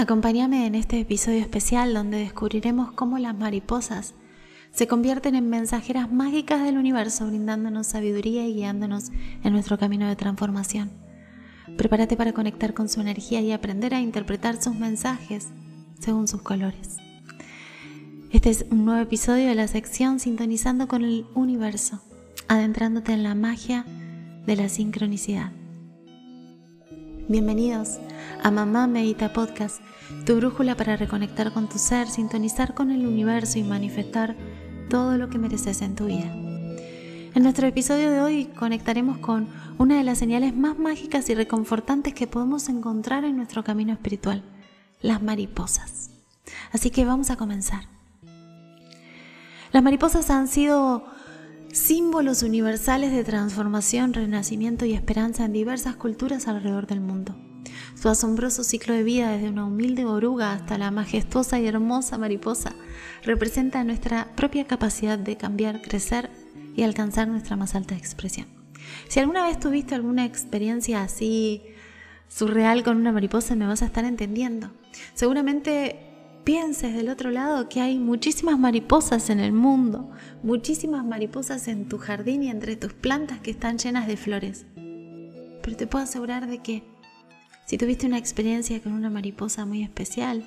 Acompáñame en este episodio especial donde descubriremos cómo las mariposas se convierten en mensajeras mágicas del universo, brindándonos sabiduría y guiándonos en nuestro camino de transformación. Prepárate para conectar con su energía y aprender a interpretar sus mensajes según sus colores. Este es un nuevo episodio de la sección Sintonizando con el Universo, adentrándote en la magia de la sincronicidad. Bienvenidos a Mamá Medita Podcast, tu brújula para reconectar con tu ser, sintonizar con el universo y manifestar todo lo que mereces en tu vida. En nuestro episodio de hoy conectaremos con una de las señales más mágicas y reconfortantes que podemos encontrar en nuestro camino espiritual, las mariposas. Así que vamos a comenzar. Las mariposas han sido símbolos universales de transformación, renacimiento y esperanza en diversas culturas alrededor del mundo. Su asombroso ciclo de vida, desde una humilde oruga hasta la majestuosa y hermosa mariposa, representa nuestra propia capacidad de cambiar, crecer y alcanzar nuestra más alta expresión. Si alguna vez tuviste alguna experiencia así surreal con una mariposa, me vas a estar entendiendo. Seguramente pienses del otro lado que hay muchísimas mariposas en el mundo, muchísimas mariposas en tu jardín y entre tus plantas que están llenas de flores. Pero te puedo asegurar de que si tuviste una experiencia con una mariposa muy especial,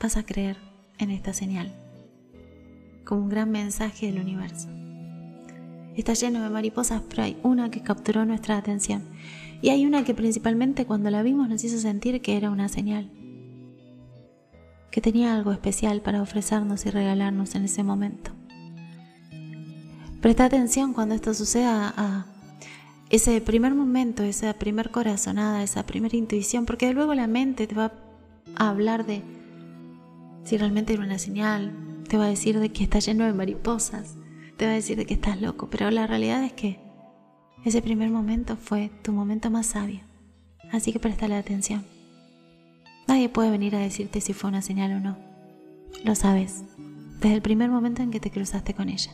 vas a creer en esta señal como un gran mensaje del universo. Está lleno de mariposas, pero hay una que capturó nuestra atención y hay una que principalmente cuando la vimos nos hizo sentir que era una señal que tenía algo especial para ofrecernos y regalarnos en ese momento. Presta atención cuando esto suceda a ese primer momento, esa primer corazonada, esa primera intuición, porque luego la mente te va a hablar de si realmente era una señal, te va a decir de que está lleno de mariposas, te va a decir de que estás loco, pero la realidad es que ese primer momento fue tu momento más sabio. Así que prestale atención. Nadie puede venir a decirte si fue una señal o no. Lo sabes, desde el primer momento en que te cruzaste con ella.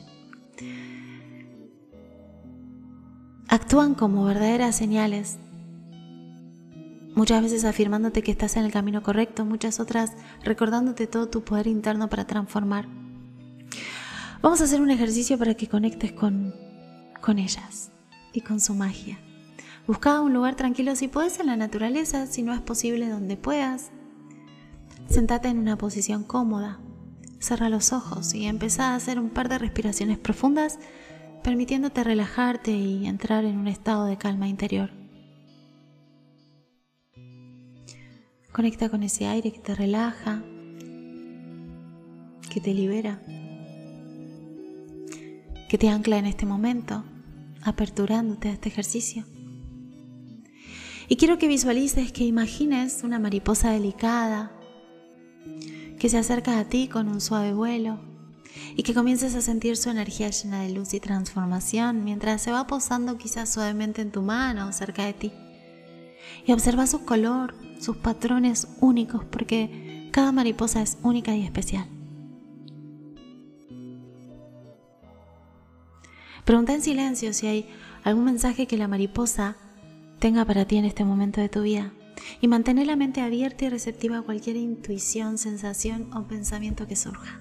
Actúan como verdaderas señales, muchas veces afirmándote que estás en el camino correcto, muchas otras recordándote todo tu poder interno para transformar. Vamos a hacer un ejercicio para que conectes con, con ellas y con su magia. Busca un lugar tranquilo si puedes en la naturaleza, si no es posible donde puedas. Sentate en una posición cómoda. Cerra los ojos y empezá a hacer un par de respiraciones profundas, permitiéndote relajarte y entrar en un estado de calma interior. Conecta con ese aire que te relaja, que te libera, que te ancla en este momento, aperturándote a este ejercicio. Y quiero que visualices, que imagines una mariposa delicada que se acerca a ti con un suave vuelo y que comiences a sentir su energía llena de luz y transformación mientras se va posando quizás suavemente en tu mano o cerca de ti. Y observa su color, sus patrones únicos porque cada mariposa es única y especial. Pregunta en silencio si hay algún mensaje que la mariposa tenga para ti en este momento de tu vida y mantén la mente abierta y receptiva a cualquier intuición, sensación o pensamiento que surja.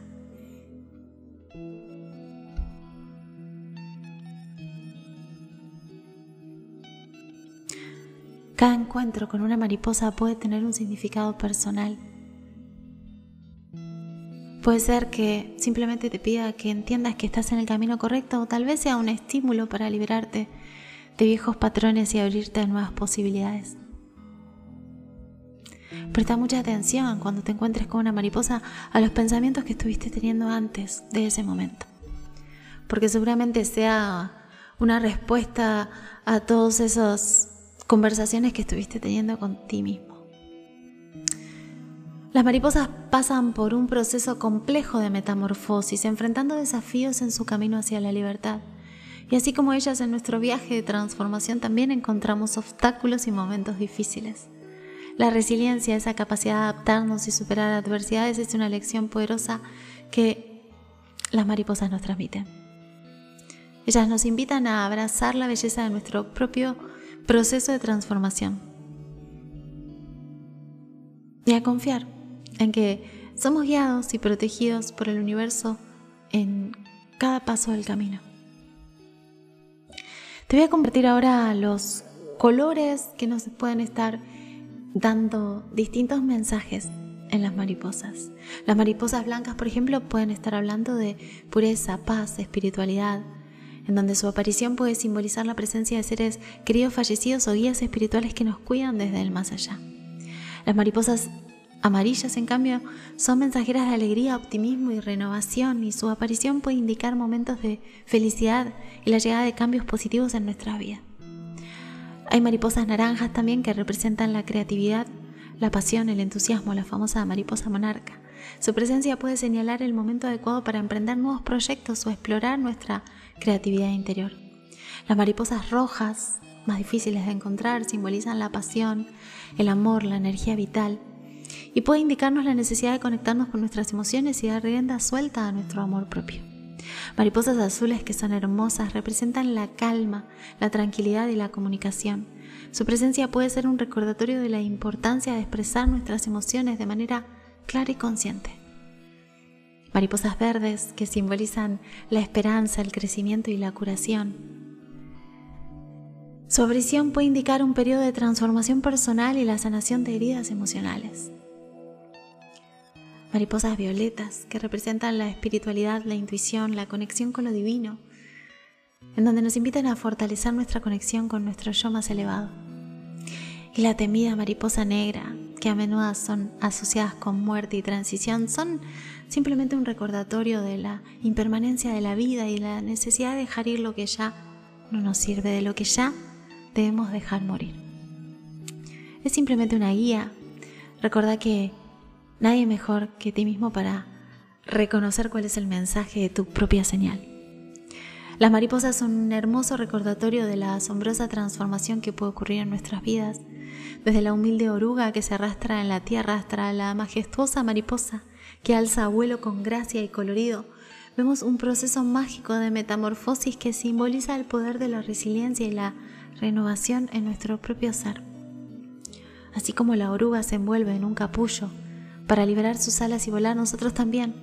Cada encuentro con una mariposa puede tener un significado personal. Puede ser que simplemente te pida que entiendas que estás en el camino correcto o tal vez sea un estímulo para liberarte de viejos patrones y abrirte a nuevas posibilidades. Presta mucha atención cuando te encuentres con una mariposa a los pensamientos que estuviste teniendo antes de ese momento. Porque seguramente sea una respuesta a todas esas conversaciones que estuviste teniendo con ti mismo. Las mariposas pasan por un proceso complejo de metamorfosis, enfrentando desafíos en su camino hacia la libertad. Y así como ellas en nuestro viaje de transformación también encontramos obstáculos y momentos difíciles. La resiliencia, esa capacidad de adaptarnos y superar adversidades es una lección poderosa que las mariposas nos transmiten. Ellas nos invitan a abrazar la belleza de nuestro propio proceso de transformación. y a confiar en que somos guiados y protegidos por el universo en cada paso del camino. Te voy a compartir ahora los colores que nos pueden estar dando distintos mensajes en las mariposas. Las mariposas blancas, por ejemplo, pueden estar hablando de pureza, paz, espiritualidad, en donde su aparición puede simbolizar la presencia de seres queridos fallecidos o guías espirituales que nos cuidan desde el más allá. Las mariposas amarillas, en cambio, son mensajeras de alegría, optimismo y renovación, y su aparición puede indicar momentos de felicidad y la llegada de cambios positivos en nuestra vida. Hay mariposas naranjas también que representan la creatividad, la pasión, el entusiasmo, la famosa mariposa monarca. Su presencia puede señalar el momento adecuado para emprender nuevos proyectos o explorar nuestra creatividad interior. Las mariposas rojas, más difíciles de encontrar, simbolizan la pasión, el amor, la energía vital y puede indicarnos la necesidad de conectarnos con nuestras emociones y dar rienda suelta a nuestro amor propio. Mariposas azules que son hermosas representan la calma, la tranquilidad y la comunicación. Su presencia puede ser un recordatorio de la importancia de expresar nuestras emociones de manera clara y consciente. Mariposas verdes que simbolizan la esperanza, el crecimiento y la curación. Su aparición puede indicar un periodo de transformación personal y la sanación de heridas emocionales. Mariposas violetas que representan la espiritualidad, la intuición, la conexión con lo divino, en donde nos invitan a fortalecer nuestra conexión con nuestro yo más elevado. Y la temida mariposa negra, que a menudo son asociadas con muerte y transición, son simplemente un recordatorio de la impermanencia de la vida y la necesidad de dejar ir lo que ya no nos sirve, de lo que ya debemos dejar morir. Es simplemente una guía. Recuerda que nadie mejor que ti mismo para reconocer cuál es el mensaje de tu propia señal. Las mariposas son un hermoso recordatorio de la asombrosa transformación que puede ocurrir en nuestras vidas, desde la humilde oruga que se arrastra en la tierra hasta la majestuosa mariposa que alza vuelo con gracia y colorido. Vemos un proceso mágico de metamorfosis que simboliza el poder de la resiliencia y la renovación en nuestro propio ser. Así como la oruga se envuelve en un capullo para liberar sus alas y volar, nosotros también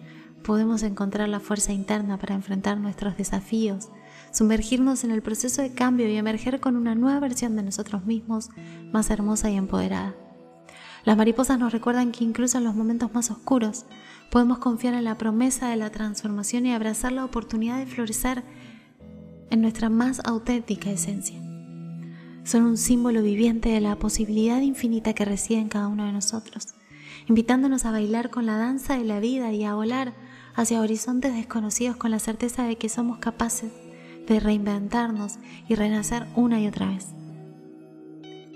podemos encontrar la fuerza interna para enfrentar nuestros desafíos, sumergirnos en el proceso de cambio y emerger con una nueva versión de nosotros mismos, más hermosa y empoderada. Las mariposas nos recuerdan que incluso en los momentos más oscuros podemos confiar en la promesa de la transformación y abrazar la oportunidad de florecer en nuestra más auténtica esencia. Son un símbolo viviente de la posibilidad infinita que reside en cada uno de nosotros, invitándonos a bailar con la danza de la vida y a volar hacia horizontes desconocidos con la certeza de que somos capaces de reinventarnos y renacer una y otra vez.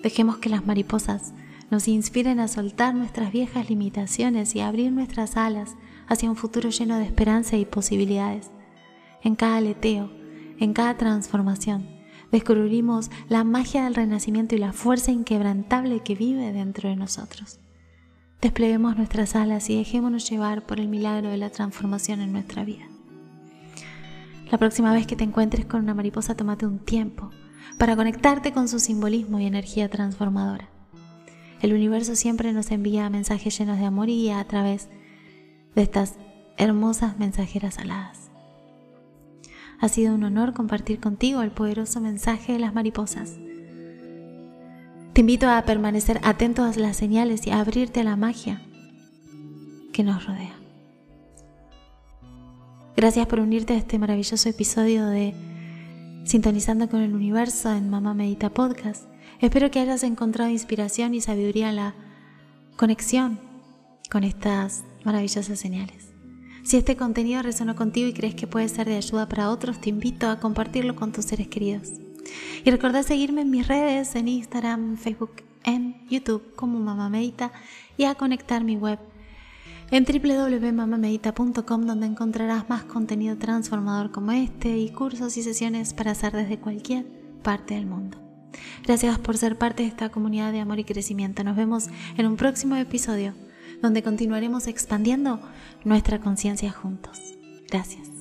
Dejemos que las mariposas nos inspiren a soltar nuestras viejas limitaciones y a abrir nuestras alas hacia un futuro lleno de esperanza y posibilidades. En cada aleteo, en cada transformación, descubrimos la magia del renacimiento y la fuerza inquebrantable que vive dentro de nosotros. Despleguemos nuestras alas y dejémonos llevar por el milagro de la transformación en nuestra vida. La próxima vez que te encuentres con una mariposa, tómate un tiempo para conectarte con su simbolismo y energía transformadora. El universo siempre nos envía mensajes llenos de amor y a través de estas hermosas mensajeras aladas. Ha sido un honor compartir contigo el poderoso mensaje de las mariposas te invito a permanecer atento a las señales y a abrirte a la magia que nos rodea. Gracias por unirte a este maravilloso episodio de Sintonizando con el Universo en Mamá Medita Podcast. Espero que hayas encontrado inspiración y sabiduría en la conexión con estas maravillosas señales. Si este contenido resonó contigo y crees que puede ser de ayuda para otros, te invito a compartirlo con tus seres queridos. Y recordad seguirme en mis redes, en Instagram, Facebook, en YouTube como Mamá Medita y a conectar mi web en www.mamamedita.com donde encontrarás más contenido transformador como este y cursos y sesiones para hacer desde cualquier parte del mundo. Gracias por ser parte de esta comunidad de amor y crecimiento. Nos vemos en un próximo episodio donde continuaremos expandiendo nuestra conciencia juntos. Gracias.